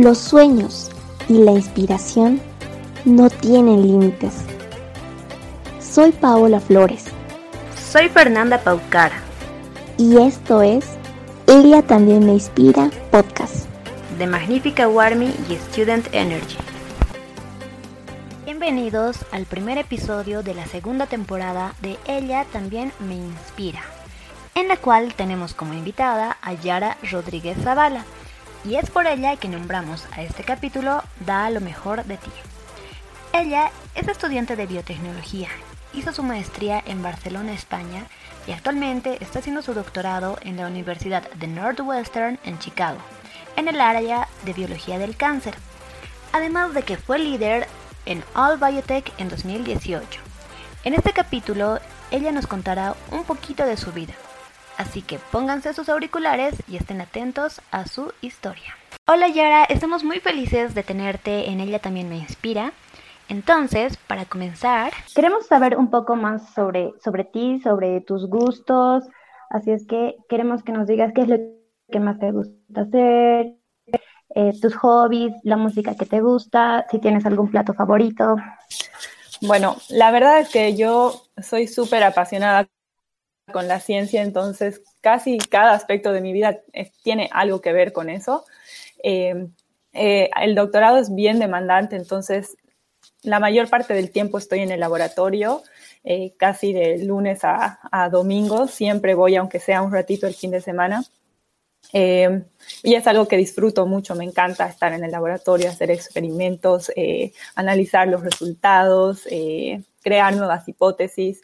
Los sueños y la inspiración no tienen límites. Soy Paola Flores. Soy Fernanda Paucara. Y esto es Ella también me inspira podcast. De Magnífica Warmy y Student Energy. Bienvenidos al primer episodio de la segunda temporada de Ella también me inspira, en la cual tenemos como invitada a Yara Rodríguez Zavala y es por ella que nombramos a este capítulo Da lo mejor de ti. Ella es estudiante de biotecnología, hizo su maestría en Barcelona, España, y actualmente está haciendo su doctorado en la Universidad de Northwestern en Chicago, en el área de biología del cáncer, además de que fue líder en All Biotech en 2018. En este capítulo, ella nos contará un poquito de su vida, así que pónganse sus auriculares y estén atentos a su historia. Hola Yara, estamos muy felices de tenerte en Ella también me inspira. Entonces, para comenzar, queremos saber un poco más sobre, sobre ti, sobre tus gustos, así es que queremos que nos digas qué es lo que más te gusta hacer, eh, tus hobbies, la música que te gusta, si tienes algún plato favorito. Bueno, la verdad es que yo soy súper apasionada con la ciencia, entonces casi cada aspecto de mi vida tiene algo que ver con eso. Eh, eh, el doctorado es bien demandante, entonces la mayor parte del tiempo estoy en el laboratorio, eh, casi de lunes a, a, domingo, siempre voy, aunque sea un ratito el fin de semana. y es algo que disfruto mucho, me encanta estar en el laboratorio, hacer experimentos, analizar los resultados, crear nuevas hipótesis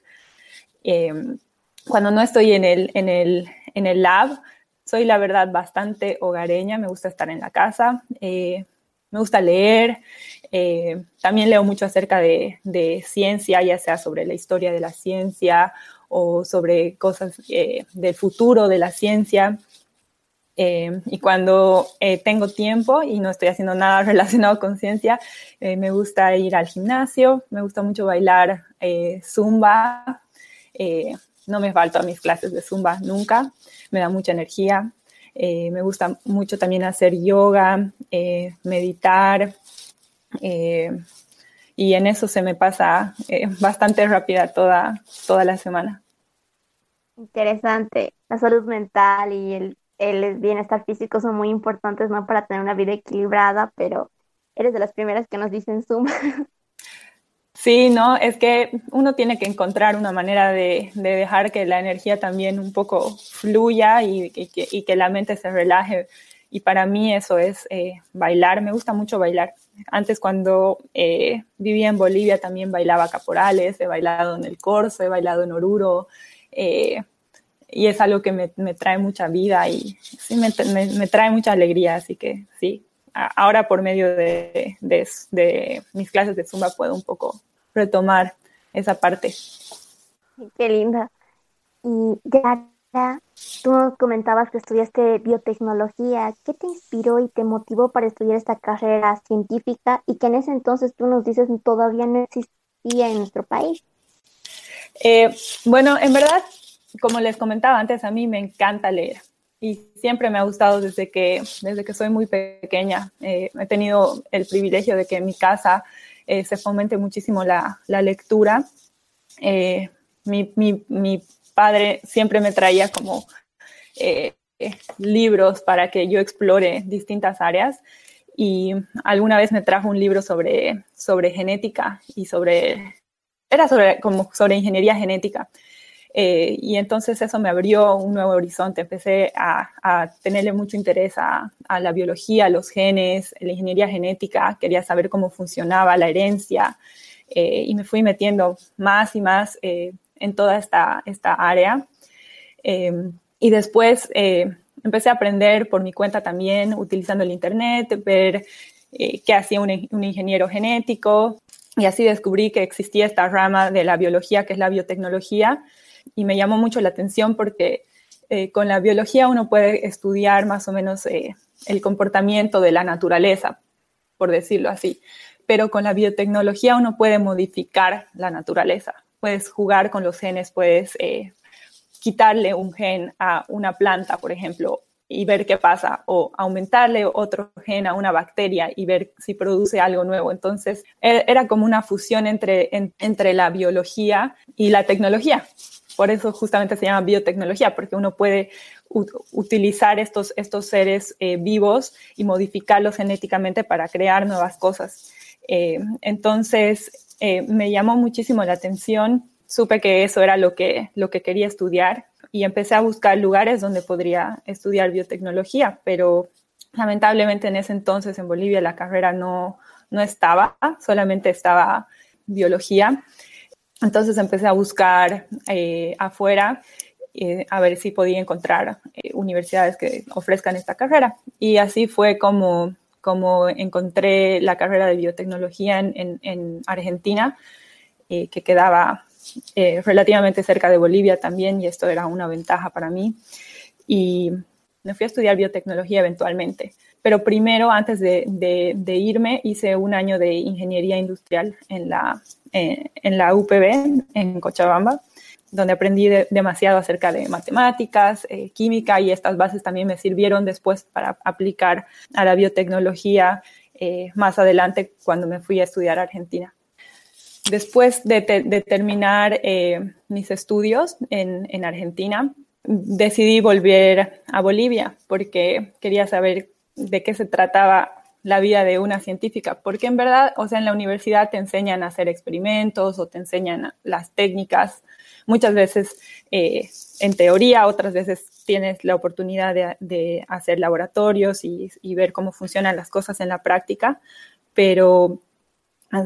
cuando no estoy en el, en el, en el lab, soy la verdad bastante hogareña, me gusta estar en la casa, eh, me gusta leer, eh, también leo mucho acerca de, de, ciencia, ya sea sobre la historia de la ciencia o sobre cosas eh, del futuro de la ciencia. y cuando tengo tiempo y no estoy haciendo nada relacionado con ciencia, me gusta ir al gimnasio, me gusta mucho bailar zumba, no me falto a mis clases de zumba nunca, me da mucha energía. Eh, me gusta mucho también hacer yoga, eh, meditar, eh, y en eso se me pasa bastante rápida toda, toda la semana. Interesante. La salud mental y el, el bienestar físico son muy importantes, ¿no? Para tener una vida equilibrada, pero eres de las primeras que nos dicen Zumba. Sí, no, es que uno tiene que encontrar una manera de, dejar que la energía también un poco fluya y, que, la mente se relaje. Y para mí eso es eh, bailar, me gusta mucho bailar. Antes cuando eh, vivía en Bolivia también bailaba caporales, he bailado en el corso, he bailado en Oruro. Eh, y es algo que me, trae mucha vida y sí, me, me, trae mucha alegría, así que sí, ahora por medio de, de, mis clases de Zumba puedo un poco retomar esa parte. Qué linda. Y ya, tú nos comentabas que estudiaste biotecnología. ¿Qué te inspiró y te motivó para estudiar esta carrera científica y que en ese entonces tú nos dices todavía no existía en nuestro país? Eh, bueno, en verdad, como les comentaba antes, a mí me encanta leer y siempre me ha gustado desde que, desde que soy muy pequeña. Eh, he tenido el privilegio de que en mi casa eh, se fomente muchísimo la, la lectura. Eh, mi, mi, mi, padre siempre me traía como libros para que yo explore distintas áreas y alguna vez me trajo un libro sobre, sobre genética y sobre, era sobre, como sobre ingeniería genética. Eh, y entonces eso me abrió un nuevo horizonte. Empecé a, tenerle mucho interés a, la biología, a los genes, a la ingeniería genética. Quería saber cómo funcionaba la herencia eh, y me fui metiendo más y más eh, en toda esta, esta área. y después empecé a aprender por mi cuenta también, utilizando el Internet, ver qué hacía un, un ingeniero genético. Y así descubrí que existía esta rama de la biología, que es la biotecnología, y me llamó mucho la atención porque eh, con la biología uno puede estudiar más o menos eh, el comportamiento de la naturaleza, por decirlo así, pero con la biotecnología uno puede modificar la naturaleza, puedes jugar con los genes, puedes eh, quitarle un gen a una planta, por ejemplo, y ver qué pasa, o aumentarle otro gen a una bacteria y ver si produce algo nuevo. Entonces, e, era como una fusión entre, entre la biología y la tecnología. Por eso justamente se llama biotecnología, porque uno puede utilizar estos, estos seres eh, vivos y modificarlos genéticamente para crear nuevas cosas. Eh, entonces, eh, me llamó muchísimo la atención, supe que eso era lo que, lo que quería estudiar y empecé a buscar lugares donde podría estudiar biotecnología, pero lamentablemente en ese entonces en Bolivia la carrera no, no estaba, solamente estaba biología. Entonces empecé a buscar afuera eh, a ver si podía encontrar eh, universidades que ofrezcan esta carrera. Y así fue como, como encontré la carrera de biotecnología en, en, Argentina, eh, que quedaba relativamente cerca de Bolivia también, y esto era una ventaja para mí. Y me fui a estudiar biotecnología eventualmente. Pero primero, antes de, de, irme, hice un año de ingeniería industrial en la, en la UPB, en Cochabamba donde aprendí demasiado acerca de matemáticas, eh, química y estas bases también me sirvieron después para aplicar a la biotecnología eh, más adelante cuando me fui a estudiar a Argentina. Después de, terminar eh, mis estudios en, en Argentina, decidí volver a Bolivia porque quería saber de qué se trataba la vida de una científica, porque en verdad, o sea, en la universidad te enseñan a hacer experimentos o te enseñan las técnicas Muchas veces eh, en teoría, otras veces tienes la oportunidad de, hacer laboratorios y, ver cómo funcionan las cosas en la práctica, pero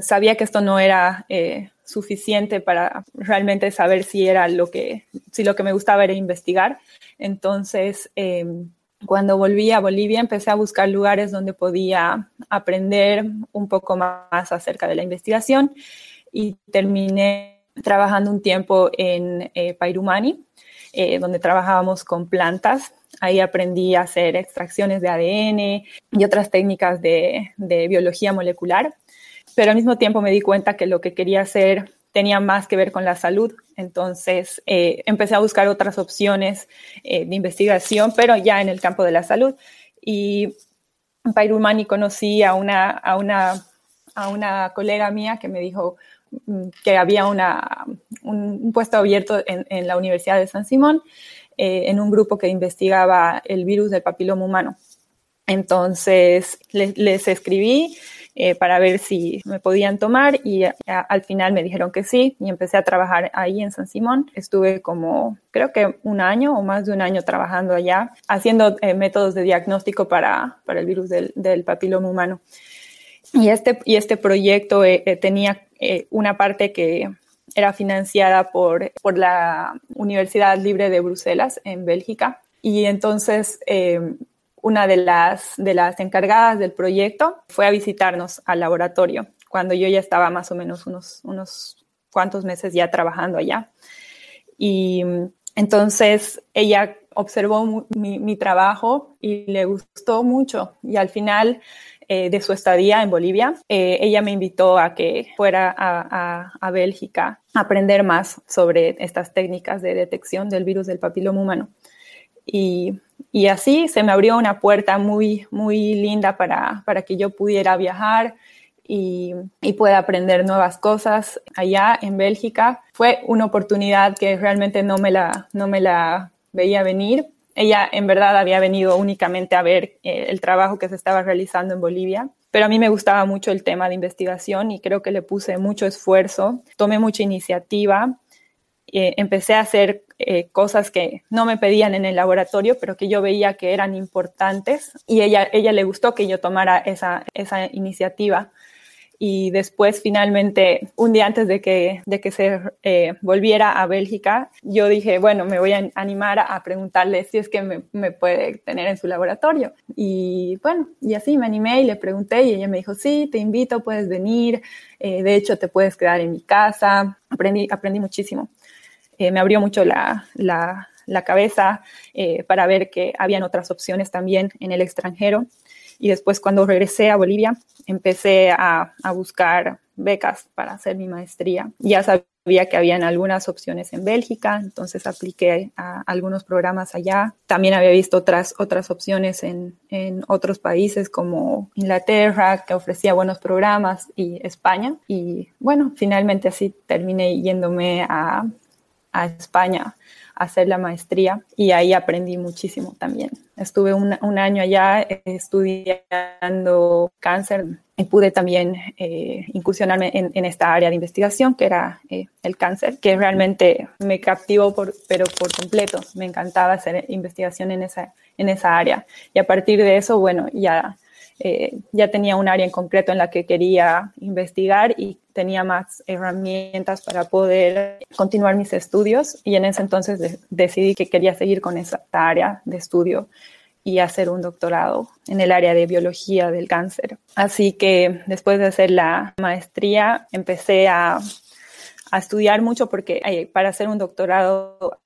sabía que esto no era eh, suficiente para realmente saber si era lo que, si lo que me gustaba era investigar. Entonces, em, cuando volví a Bolivia, empecé a buscar lugares donde podía aprender un poco más acerca de la investigación y terminé trabajando un tiempo en eh, Pairumani, eh, donde trabajábamos con plantas. Ahí aprendí a hacer extracciones de ADN y otras técnicas de, biología molecular, pero al mismo tiempo me di cuenta que lo que quería hacer tenía más que ver con la salud. Entonces eh, empecé a buscar otras opciones de investigación, pero ya en el campo de la salud. Y en Pairumani conocí a una, a, una, a una colega mía que me dijo, que había una, un, puesto abierto en, la Universidad de San Simón eh, en un grupo que investigaba el virus del papiloma humano. Entonces les, escribí eh, para ver si me podían tomar y al final me dijeron que sí y empecé a trabajar ahí en San Simón. Estuve como creo que un año o más de un año trabajando allá haciendo eh, métodos de diagnóstico para, para el virus del, del papiloma humano. Y este, y este proyecto tenía eh, una parte que era financiada por, por la Universidad Libre de Bruselas en Bélgica. Y entonces una de las, de las encargadas del proyecto fue a visitarnos al laboratorio cuando yo ya estaba más o menos unos, unos cuantos meses ya trabajando allá. Y entonces ella observó mi, mi, trabajo y le gustó mucho. Y al final eh, de su estadía en Bolivia, eh, ella me invitó a que fuera a, a, Bélgica a aprender más sobre estas técnicas de detección del virus del papiloma humano. Y, y así se me abrió una puerta muy, muy linda para, para que yo pudiera viajar y, y, pueda aprender nuevas cosas allá en Bélgica. Fue una oportunidad que realmente no me la, no me la veía venir, ella en verdad había venido únicamente a ver eh, el trabajo que se estaba realizando en Bolivia, pero a mí me gustaba mucho el tema de investigación y creo que le puse mucho esfuerzo, tomé mucha iniciativa, eh, empecé a hacer eh, cosas que no me pedían en el laboratorio, pero que yo veía que eran importantes y ella, ella le gustó que yo tomara esa, esa iniciativa y después finalmente, un día antes de que, de que se eh, volviera a Bélgica, yo dije, bueno, me voy a animar a, preguntarle si es que me, me, puede tener en su laboratorio. Y bueno, y así me animé y le pregunté y ella me dijo, sí, te invito, puedes venir, eh, de hecho te puedes quedar en mi casa. Aprendí, aprendí muchísimo. Eh, me abrió mucho la, la, cabeza para ver que habían otras opciones también en el extranjero. Y después cuando regresé a Bolivia, empecé a, buscar becas para hacer mi maestría. Ya sabía que habían algunas opciones en Bélgica, entonces apliqué a algunos programas allá. También había visto otras, otras opciones en, en otros países como Inglaterra, que ofrecía buenos programas, y España. Y bueno, finalmente así terminé yéndome a, a España a hacer la maestría y ahí aprendí muchísimo también. Estuve un, año allá estudiando cáncer y pude también eh, incursionarme en, esta área de investigación que era eh, el cáncer, que realmente me captivó, pero por completo. Me encantaba hacer investigación en esa, en esa área. Y a partir de eso, bueno, ya, eh, ya tenía un área en concreto en la que quería investigar y tenía más herramientas para poder continuar mis estudios. Y en ese entonces de, decidí que quería seguir con esa área de estudio y hacer un doctorado en el área de biología del cáncer. Así que después de hacer la maestría empecé a, a estudiar mucho porque eh, para hacer un doctorado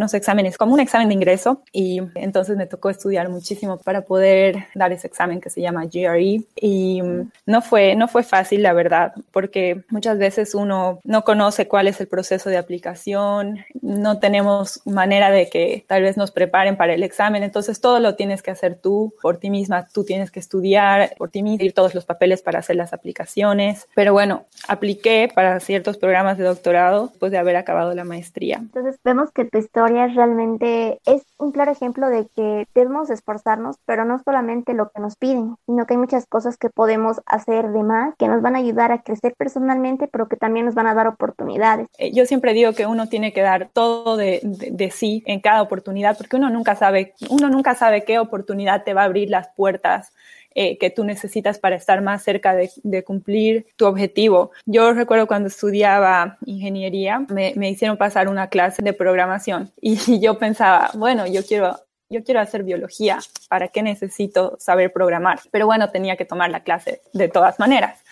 unos exámenes, como un examen de ingreso, y entonces me tocó estudiar muchísimo para poder dar ese examen que se llama GRE. Y no fue, no fue fácil, la verdad, porque muchas veces uno no conoce cuál es el proceso de aplicación, no tenemos manera de que tal vez nos preparen para el examen, entonces todo lo tienes que hacer tú por ti misma, tú tienes que estudiar por ti misma, ir todos los papeles para hacer las aplicaciones. Pero bueno, apliqué para ciertos programas de doctorado después de haber acabado la maestría. Entonces vemos que tu historia realmente es un claro ejemplo de que debemos esforzarnos, pero no solamente lo que nos piden, sino que hay muchas cosas que podemos hacer de más que nos van a ayudar a crecer personalmente, pero que también nos van a dar oportunidades. Eh, yo siempre digo que uno tiene que dar todo de, de, de sí en cada oportunidad, porque uno nunca sabe, uno nunca sabe qué oportunidad te va a abrir las puertas eh, que tú necesitas para estar más cerca de, de, cumplir tu objetivo. Yo recuerdo cuando estudiaba ingeniería, me, me hicieron pasar una clase de programación y yo pensaba, bueno, yo quiero yo quiero hacer biología, ¿para qué necesito saber programar? Pero bueno, tenía que tomar la clase de todas maneras.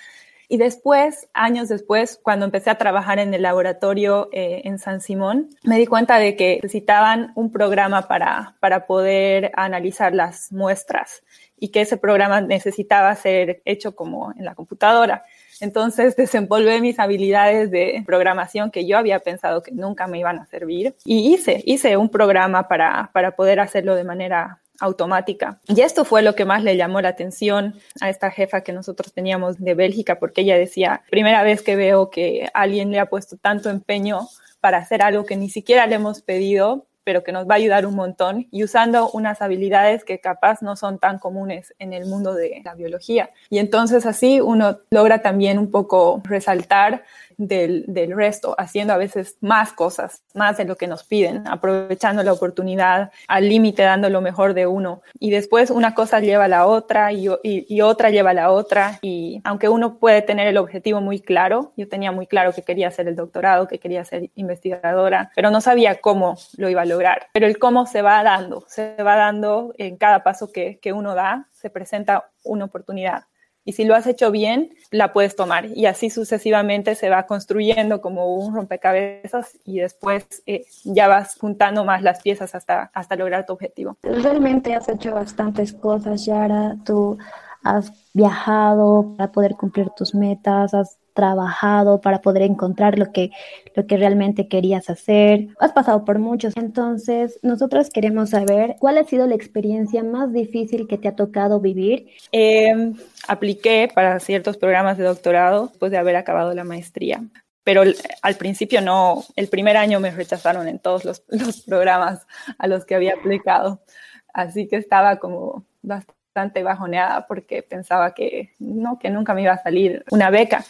Y después, años después, cuando empecé a trabajar en el laboratorio eh, en San Simón, me di cuenta de que necesitaban un programa para, para poder analizar las muestras y que ese programa necesitaba ser hecho como en la computadora. Entonces desenvolvé mis habilidades de programación que yo había pensado que nunca me iban a servir y hice, hice un programa para, para poder hacerlo de manera automática. Y esto fue lo que más le llamó la atención a esta jefa que nosotros teníamos de Bélgica, porque ella decía, primera vez que veo que alguien le ha puesto tanto empeño para hacer algo que ni siquiera le hemos pedido pero que nos va a ayudar un montón y usando unas habilidades que capaz no son tan comunes en el mundo de la biología. Y entonces así uno logra también un poco resaltar del, del, resto, haciendo a veces más cosas, más de lo que nos piden, aprovechando la oportunidad al límite, dando lo mejor de uno. Y después una cosa lleva a la otra y, y, otra lleva a la otra. Y aunque uno puede tener el objetivo muy claro, yo tenía muy claro que quería hacer el doctorado, que quería ser investigadora, pero no sabía cómo lo iba a lograr. Pero el cómo se va dando, se va dando en cada paso que, que uno da, se presenta una oportunidad y si lo has hecho bien, la puedes tomar y así sucesivamente se va construyendo como un rompecabezas y después eh, ya vas juntando más las piezas hasta, hasta lograr tu objetivo. Realmente has hecho bastantes cosas, Yara. Tú has viajado para poder cumplir tus metas, has trabajado para poder encontrar lo que, lo que realmente querías hacer. Has pasado por muchos. Entonces, nosotros queremos saber cuál ha sido la experiencia más difícil que te ha tocado vivir. Eh, apliqué para ciertos programas de doctorado después de haber acabado la maestría pero al principio no, el primer año me rechazaron en todos los, los, programas a los que había aplicado, así que estaba como bastante bajoneada porque pensaba que no, que nunca me iba a salir una beca.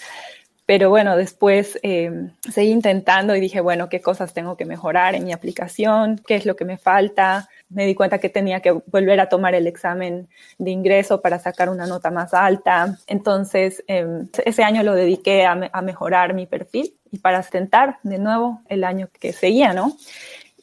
Pero bueno, después eh, seguí intentando y dije, bueno, ¿qué cosas tengo que mejorar en mi aplicación? ¿Qué es lo que me falta? Me di cuenta que tenía que volver a tomar el examen de ingreso para sacar una nota más alta. Entonces, eh, ese año lo dediqué a, mejorar mi perfil y para tentar de nuevo el año que seguía, ¿no?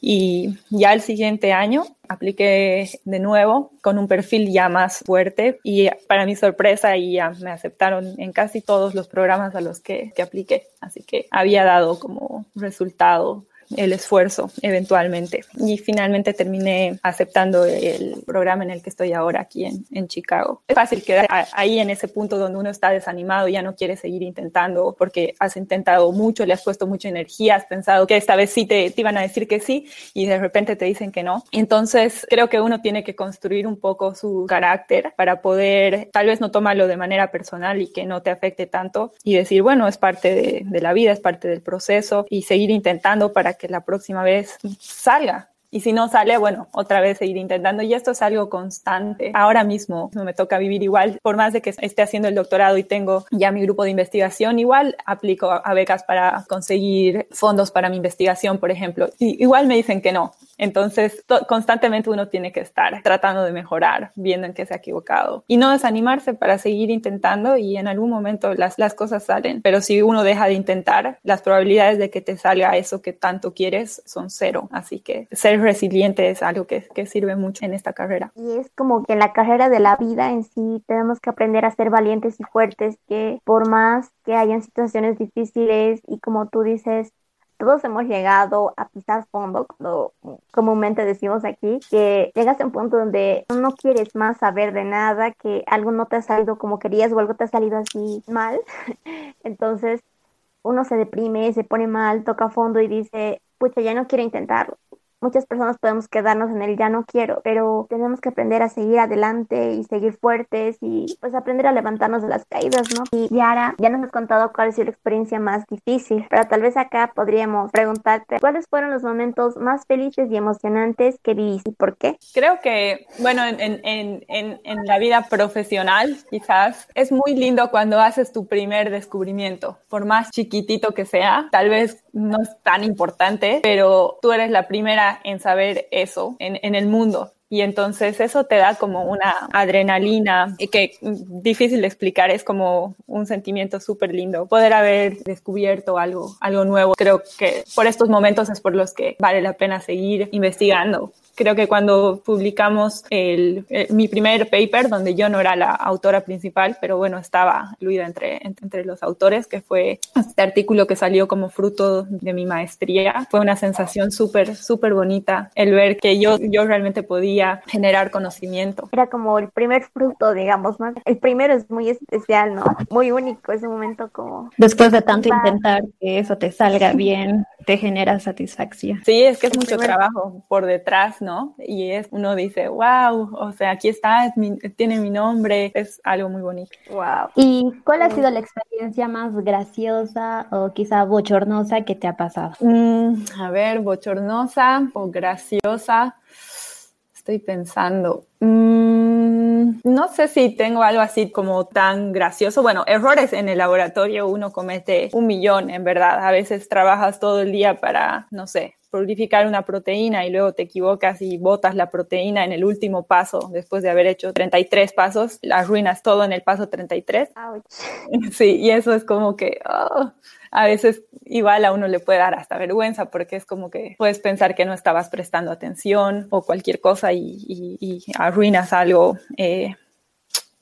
Y ya el siguiente año apliqué de nuevo con un perfil ya más fuerte y para mi sorpresa ya me aceptaron en casi todos los programas a los que, que apliqué. Así que había dado como resultado el esfuerzo eventualmente. Y finalmente terminé aceptando el programa en el que estoy ahora aquí en, en Chicago. Es fácil quedar ahí en ese punto donde uno está desanimado, ya no quiere seguir intentando porque has intentado mucho, le has puesto mucha energía, has pensado que esta vez sí te, te iban a decir que sí y de repente te dicen que no. Entonces creo que uno tiene que construir un poco su carácter para poder tal vez no tomarlo de manera personal y que no te afecte tanto y decir, bueno, es parte de, de la vida, es parte del proceso y seguir intentando para que la próxima vez salga. Y si no sale, bueno, otra vez seguir intentando. Y esto es algo constante. Ahora mismo me toca vivir igual, por más de que esté haciendo el doctorado y tengo ya mi grupo de investigación, igual aplico a becas para conseguir fondos para mi investigación, por ejemplo. Igual me dicen que no. Entonces, constantemente uno tiene que estar tratando de mejorar, viendo en qué se ha equivocado y no desanimarse para seguir intentando y en algún momento las, las cosas salen. Pero si uno deja de intentar, las probabilidades de que te salga eso que tanto quieres son cero. Así que ser resiliente es algo que, que sirve mucho en esta carrera. Y es como que en la carrera de la vida en sí tenemos que aprender a ser valientes y fuertes, que por más que hayan situaciones difíciles y como tú dices, todos hemos llegado a pisar fondo, como comúnmente decimos aquí, que llegas a un punto donde no quieres más saber de nada, que algo no te ha salido como querías o algo te ha salido así mal. Entonces uno se deprime, se pone mal, toca fondo y dice, pucha, ya no quiero intentarlo muchas personas podemos quedarnos en el ya no quiero, pero tenemos que aprender a seguir adelante y seguir fuertes y pues aprender a levantarnos de las caídas, ¿no? Y Yara, ya nos has contado cuál ha sido la experiencia más difícil, pero tal vez acá podríamos preguntarte cuáles fueron los momentos más felices y emocionantes que viviste y por qué. Creo que, bueno, en, en, en, en la vida profesional quizás es muy lindo cuando haces tu primer descubrimiento, por más chiquitito que sea, tal vez no es tan importante, pero tú eres la primera en saber eso en, en el mundo. Y entonces eso te da como una adrenalina que difícil de explicar, es como un sentimiento súper lindo. Poder haber descubierto algo, algo nuevo. Creo que por estos momentos es por los que vale la pena seguir investigando creo que cuando publicamos el, el, mi primer paper, donde yo no era la autora principal, pero bueno, estaba incluida entre, entre los autores, que fue este artículo que salió como fruto de mi maestría, fue una sensación súper, súper bonita el ver que yo, yo realmente podía generar conocimiento. Era como el primer fruto, digamos, ¿no? El primero es muy especial, ¿no? Muy único, ese momento como... Después de tanto intentar que eso te salga bien, te genera satisfacción. Sí, es que es mucho trabajo por detrás, ¿no? Y es, uno dice, wow, o sea, aquí está, mi, tiene mi nombre, es algo muy bonito. Wow. ¿Y cuál ha sido la experiencia más graciosa o quizá bochornosa que te ha pasado? Mm, a ver, bochornosa o graciosa, estoy pensando. Mm, no sé si tengo algo así como tan gracioso. Bueno, errores en el laboratorio uno comete un millón, en verdad. A veces trabajas todo el día para, no sé, purificar una proteína y luego te equivocas y botas la proteína en el último paso después de haber hecho 33 pasos, las arruinas todo en el paso 33. Ouch. Sí, y eso es como que oh, a veces igual a uno le puede dar hasta vergüenza porque es como que puedes pensar que no estabas prestando atención o cualquier cosa y, y, arruinas algo. Eh,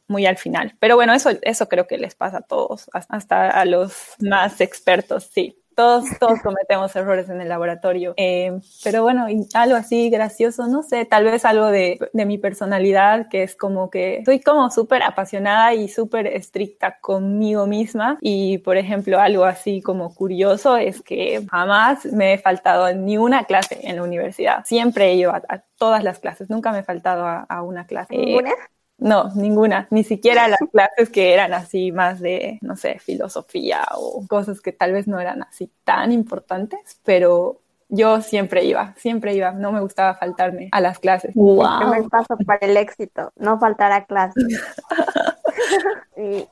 muy al final. Pero bueno, eso, eso creo que les pasa a todos, hasta a los más expertos, sí. Todos, todos cometemos errores en el laboratorio. Eh, pero bueno, algo así gracioso, no sé, tal vez algo de, de mi personalidad, que es como que soy como súper apasionada y súper estricta conmigo misma. Y por ejemplo, algo así como curioso es que jamás me he faltado ni una clase en la universidad. Siempre he ido a, todas las clases, nunca me he faltado a, a una clase. ¿Ninguna? No, ninguna, ni siquiera las clases que eran así más de, no sé, filosofía o cosas que tal vez no eran así tan importantes, pero yo siempre iba, siempre iba, no me gustaba faltarme a las clases. Wow. El primer paso para el éxito, no faltar a clases. y,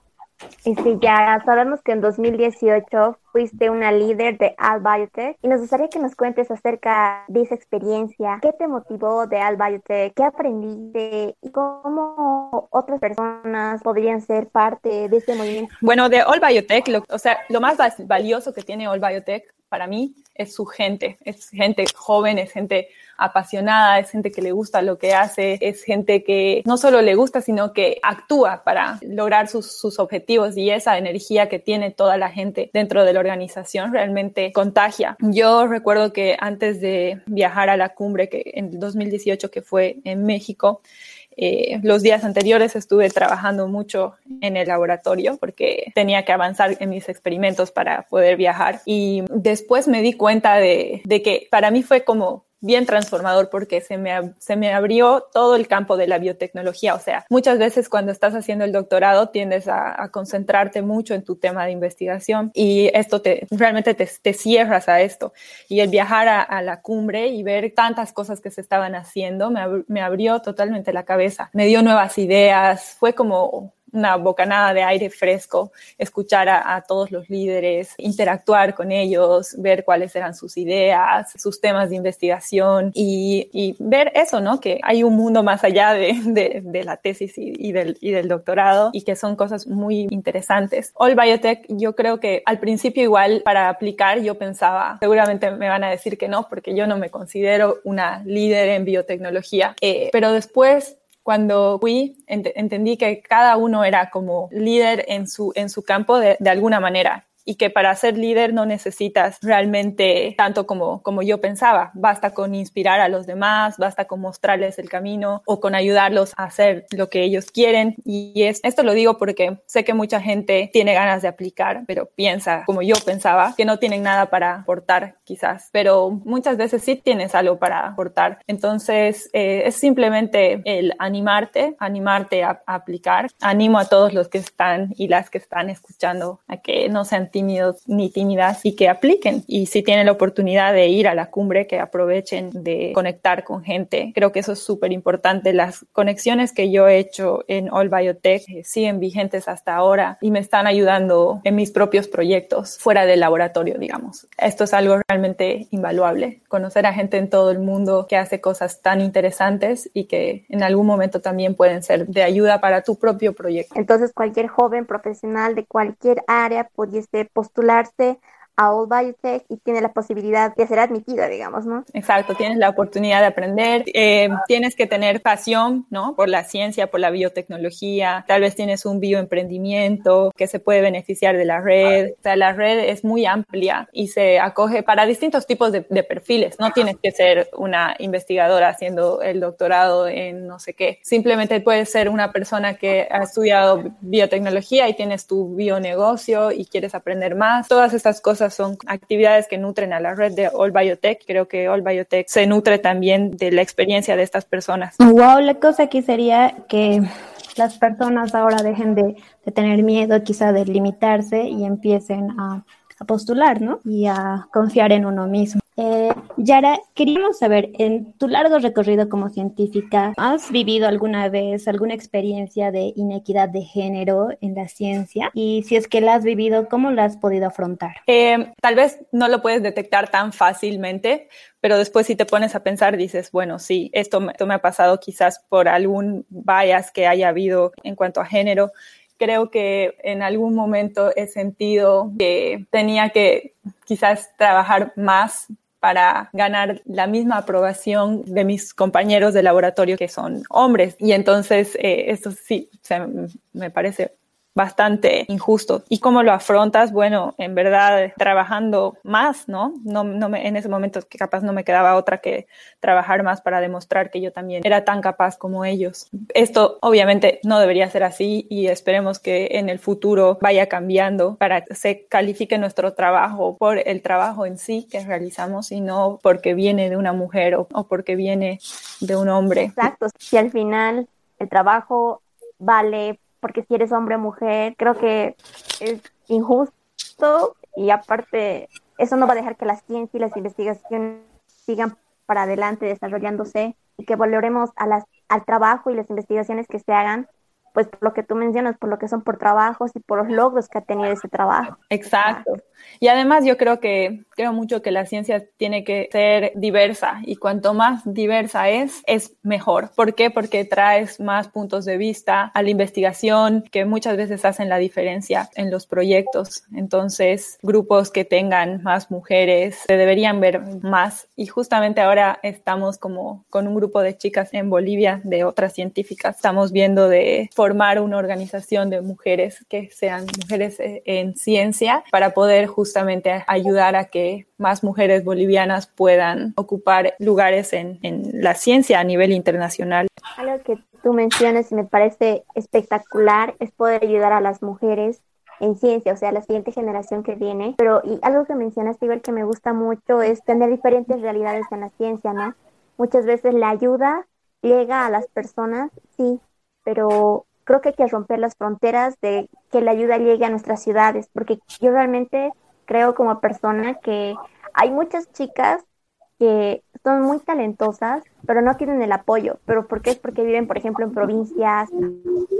y ya sabemos que en 2018 fuiste una líder de Al Biotech y nos gustaría que nos cuentes acerca de esa experiencia. ¿Qué te motivó de Al Biotech? ¿Qué aprendiste? ¿Y cómo otras personas podrían ser parte de este movimiento? Bueno, de All Biotech, lo, o sea, lo más valioso que tiene All Biotech para mí es su gente, es gente joven, es gente apasionada, es gente que le gusta lo que hace, es gente que no solo le gusta, sino que actúa para lograr sus, sus objetivos y esa energía que tiene toda la gente dentro de la organización realmente contagia. Yo recuerdo que antes de viajar a la cumbre que en 2018 que fue en México, eh, los días anteriores estuve trabajando mucho en el laboratorio porque tenía que avanzar en mis experimentos para poder viajar. Y después me di cuenta de, de que para mí fue como bien transformador porque se me, se me abrió todo el campo de la biotecnología. O sea, muchas veces cuando estás haciendo el doctorado tiendes a, concentrarte mucho en tu tema de investigación y esto te realmente te, te cierras a esto. Y el viajar a, la cumbre y ver tantas cosas que se estaban haciendo me, me abrió totalmente la cabeza. Me dio nuevas ideas. Fue como una bocanada de aire fresco, escuchar a, todos los líderes, interactuar con ellos, ver cuáles eran sus ideas, sus temas de investigación y, ver eso, ¿no? Que hay un mundo más allá de, de, la tesis y, del, y del doctorado y que son cosas muy interesantes. All Biotech, yo creo que al principio igual para aplicar yo pensaba, seguramente me van a decir que no, porque yo no me considero una líder en biotecnología, eh, pero después cuando fui, entendí que cada uno era como líder en su, en su campo de, de alguna manera y que para ser líder no necesitas realmente tanto como, como yo pensaba. Basta con inspirar a los demás, basta con mostrarles el camino o con ayudarlos a hacer lo que ellos quieren. Y es, esto lo digo porque sé que mucha gente tiene ganas de aplicar, pero piensa como yo pensaba, que no tienen nada para aportar quizás, pero muchas veces sí tienes algo para aportar. Entonces eh, es simplemente el animarte, animarte a, a aplicar. Animo a todos los que están y las que están escuchando a que no sean tímidos ni tímidas y que apliquen. Y si tienen la oportunidad de ir a la cumbre, que aprovechen de conectar con gente. Creo que eso es súper importante. Las conexiones que yo he hecho en All Biotech eh, siguen vigentes hasta ahora y me están ayudando en mis propios proyectos fuera del laboratorio, digamos. Esto es algo realmente invaluable. Conocer a gente en todo el mundo que hace cosas tan interesantes y que en algún momento también pueden ser de ayuda para tu propio proyecto. Entonces, cualquier joven profesional de cualquier área pudiese postularse a All Biotech y tiene la posibilidad de ser admitida, digamos, ¿no? Exacto, tienes la oportunidad de aprender, eh, tienes que tener pasión, ¿no? Por la ciencia, por la biotecnología, tal vez tienes un bioemprendimiento que se puede beneficiar de la red, o sea, la red es muy amplia y se acoge para distintos tipos de, de perfiles, no tienes que ser una investigadora haciendo el doctorado en no sé qué, simplemente puedes ser una persona que ha estudiado biotecnología y tienes tu bionegocio y quieres aprender más, todas estas cosas son actividades que nutren a la red de All Biotech. Creo que All Biotech se nutre también de la experiencia de estas personas. Wow, la cosa aquí sería que las personas ahora dejen de, de tener miedo quizá de limitarse y empiecen a, a postular, ¿no? Y a confiar en uno mismo. Eh, Yara, queríamos saber, en tu largo recorrido como científica, ¿has vivido alguna vez alguna experiencia de inequidad de género en la ciencia? Y si es que la has vivido, ¿cómo la has podido afrontar? Eh, tal vez no lo puedes detectar tan fácilmente, pero después si te pones a pensar, dices, bueno, sí, esto, esto me ha pasado quizás por algún bias que haya habido en cuanto a género creo que en algún momento he sentido que tenía que quizás trabajar más para ganar la misma aprobación de mis compañeros de laboratorio que son hombres. Y entonces, eh, esto sí, me parece bastante injusto. ¿Y cómo lo afrontas? Bueno, en verdad, trabajando más, ¿no? no, no me, en ese momento que capaz no me quedaba otra que trabajar más para demostrar que yo también era tan capaz como ellos. Esto obviamente no debería ser así y esperemos que en el futuro vaya cambiando para que se califique nuestro trabajo por el trabajo en sí que realizamos y no porque viene de una mujer o, o porque viene de un hombre. Exacto. Si al final el trabajo vale porque si eres hombre o mujer, creo que es injusto y aparte eso no va a dejar que la ciencia y las investigaciones sigan para adelante desarrollándose y que volveremos a las, al trabajo y las investigaciones que se hagan pues por lo que tú mencionas, por lo que son por trabajos y por los logros que ha tenido ese trabajo. Exacto. Y además yo creo que, creo mucho que la ciencia tiene que ser diversa y cuanto más diversa es, es mejor. ¿Por qué? Porque traes más puntos de vista a la investigación que muchas veces hacen la diferencia en los proyectos. Entonces, grupos que tengan más mujeres se deberían ver más. Y justamente ahora estamos como con un grupo de chicas en Bolivia, de otras científicas, estamos viendo de formar una organización de mujeres que sean mujeres eh, en ciencia para poder justamente ayudar a que más mujeres bolivianas puedan ocupar lugares en, en la ciencia a nivel internacional. Algo que tú mencionas y me parece espectacular es poder ayudar a las mujeres en ciencia, o sea, la siguiente generación que viene. Pero y algo que mencionaste, igual que me gusta mucho, es tener diferentes realidades en la ciencia, ¿no? Muchas veces la ayuda llega a las personas, sí, pero creo que hay que romper las fronteras de que la ayuda llegue a nuestras ciudades, porque yo realmente creo como persona que hay muchas chicas que son muy talentosas, pero no tienen el apoyo. ¿Pero por qué? Es porque viven, por ejemplo, en provincias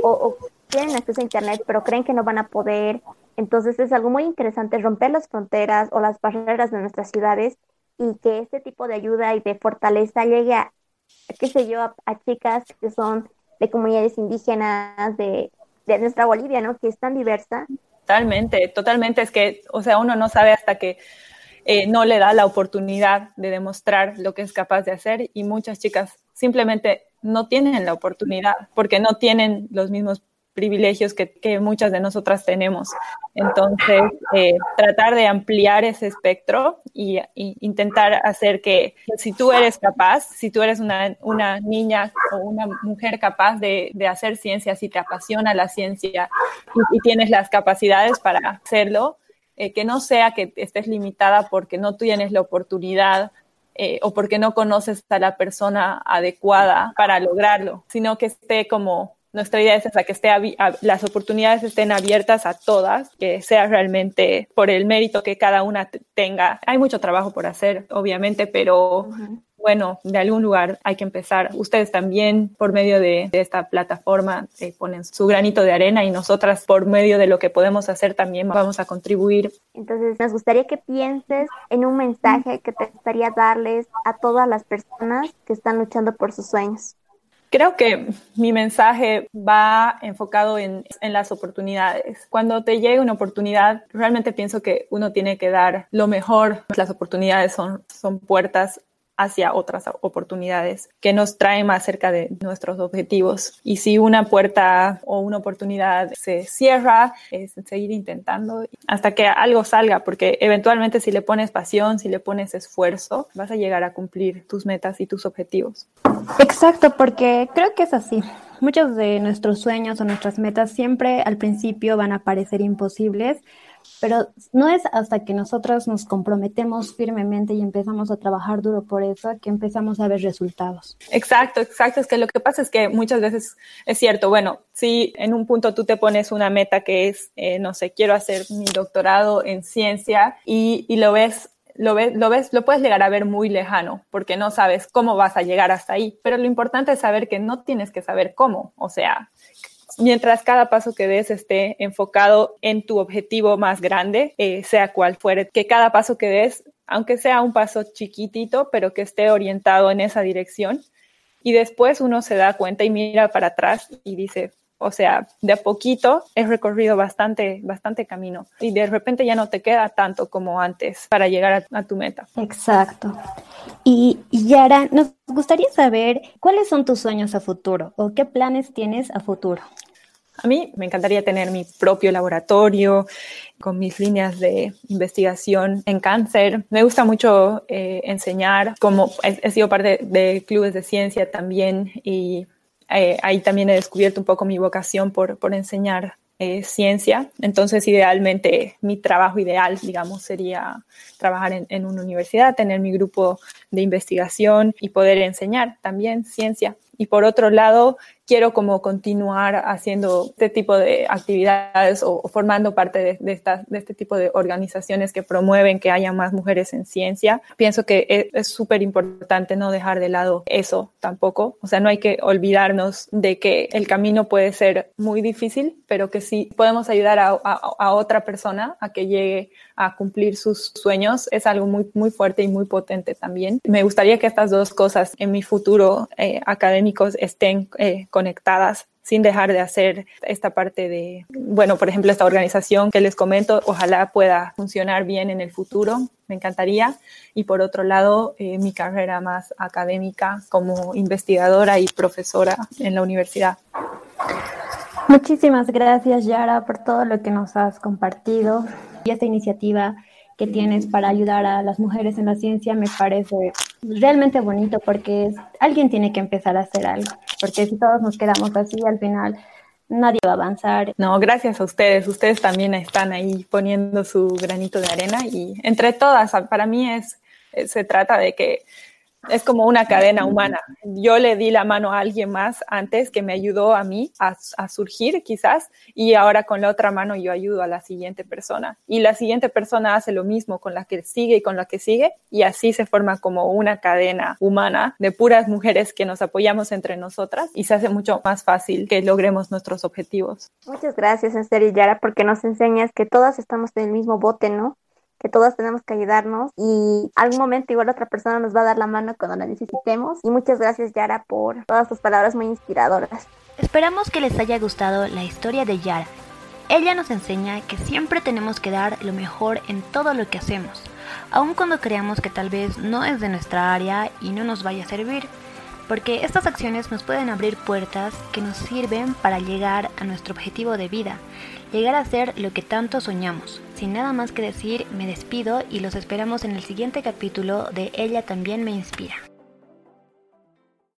o, tienen acceso a Internet, pero creen que no van a poder. Entonces es algo muy interesante romper las fronteras o las barreras de nuestras ciudades y que este tipo de ayuda y de fortaleza llegue a, qué sé yo, a, chicas que son de comunidades indígenas de, de nuestra Bolivia, ¿no? Que es tan diversa. Totalmente, totalmente. Es que, o sea, uno no sabe hasta que eh, no le da la oportunidad de demostrar lo que es capaz de hacer y muchas chicas simplemente no tienen la oportunidad porque no tienen los mismos privilegios que, muchas de nosotras tenemos. Entonces, eh, tratar de ampliar ese espectro y, intentar hacer que, si tú eres capaz, si tú eres una, niña o una mujer capaz de, hacer ciencia, si te apasiona la ciencia y, y tienes las capacidades para hacerlo, eh, que no sea que estés limitada porque no tienes la oportunidad eh, o porque no conoces a la persona adecuada para lograrlo, sino que esté como nuestra idea es esa, que esté las oportunidades estén abiertas a todas, que sea realmente por el mérito que cada una tenga. Hay mucho trabajo por hacer, obviamente, pero bueno, de algún lugar hay que empezar. Ustedes también, por medio de, esta plataforma, eh, ponen su granito de arena y nosotras, por medio de lo que podemos hacer, también vamos a contribuir. Entonces, nos gustaría que pienses en un mensaje que te gustaría darles a todas las personas que están luchando por sus sueños. Creo que mi mensaje va enfocado en, en, las oportunidades. Cuando te llega una oportunidad, realmente pienso que uno tiene que dar lo mejor. Las oportunidades son, son puertas hacia otras oportunidades que nos traen más cerca de nuestros objetivos. Y si una puerta o una oportunidad se cierra, es seguir intentando hasta que algo salga, porque eventualmente si le pones pasión, si le pones esfuerzo, vas a llegar a cumplir tus metas y tus objetivos. Exacto, porque creo que es así. Muchos de nuestros sueños o nuestras metas siempre al principio van a parecer imposibles, pero no es hasta que nosotros nos comprometemos firmemente y empezamos a trabajar duro por eso que empezamos a ver resultados. Exacto, exacto. Es que lo que pasa es que muchas veces es cierto, bueno, si en un punto tú te pones una meta que es, eh, no sé, quiero hacer mi doctorado en ciencia y, y lo ves lo ves, lo ves, lo puedes llegar a ver muy lejano porque no sabes cómo vas a llegar hasta ahí. Pero lo importante es saber que no tienes que saber cómo. O sea, mientras cada paso que des esté enfocado en tu objetivo más grande, eh, sea cual fuere, que cada paso que des, aunque sea un paso chiquitito, pero que esté orientado en esa dirección. Y después uno se da cuenta y mira para atrás y dice, o sea, de a poquito he recorrido bastante, bastante camino y de repente ya no te queda tanto como antes para llegar a, a tu meta. Exacto. Y, y Yara, nos gustaría saber cuáles son tus sueños a futuro o qué planes tienes a futuro. A mí me encantaría tener mi propio laboratorio con mis líneas de investigación en cáncer. Me gusta mucho eh, enseñar, como he, he, sido parte de clubes de ciencia también y eh, ahí también he descubierto un poco mi vocación por, por enseñar eh, ciencia. Entonces, idealmente, mi trabajo ideal, digamos, sería trabajar en, en, una universidad, tener mi grupo de investigación y poder enseñar también ciencia. Y por otro lado, quiero como continuar haciendo este tipo de actividades o, formando parte de, de, de, este tipo de organizaciones que promueven que haya más mujeres en ciencia. Pienso que es súper importante no dejar de lado eso tampoco. O sea, no hay que olvidarnos de que el camino puede ser muy difícil, pero que sí podemos ayudar a, a, a otra persona a que llegue a cumplir sus sueños es algo muy, muy fuerte y muy potente también. Me gustaría que estas dos cosas en mi futuro eh, académicos estén eh, conectadas sin dejar de hacer esta parte de, bueno, por ejemplo, esta organización que les comento, ojalá pueda funcionar bien en el futuro, me encantaría. Y por otro lado, eh, mi carrera más académica como investigadora y profesora en la universidad. Muchísimas gracias, Yara, por todo lo que nos has compartido y esta iniciativa que tienes para ayudar a las mujeres en la ciencia me parece realmente bonito porque es, alguien tiene que empezar a hacer algo, porque si todos nos quedamos así, al final nadie va a avanzar. No, gracias a ustedes. Ustedes también están ahí poniendo su granito de arena y entre todas, para mí es, se trata de que es como una cadena humana. Yo le di la mano a alguien más antes que me ayudó a mí a, surgir quizás y ahora con la otra mano yo ayudo a la siguiente persona y la siguiente persona hace lo mismo con la que sigue y con la que sigue y así se forma como una cadena humana de puras mujeres que nos apoyamos entre nosotras y se hace mucho más fácil que logremos nuestros objetivos. Muchas gracias, Esther y Yara, porque nos enseñas que todas estamos en el mismo bote, ¿no? Que todos tenemos que ayudarnos y algún momento igual otra persona nos va a dar la mano cuando la necesitemos. Y muchas gracias Yara por todas tus palabras muy inspiradoras. Esperamos que les haya gustado la historia de Yara. Ella nos enseña que siempre tenemos que dar lo mejor en todo lo que hacemos, aun cuando creamos que tal vez no es de nuestra área y no nos vaya a servir, porque estas acciones nos pueden abrir puertas que nos sirven para llegar a nuestro objetivo de vida, llegar a ser lo que tanto soñamos. Sin nada más que decir, me despido y los esperamos en el siguiente capítulo de Ella también me inspira.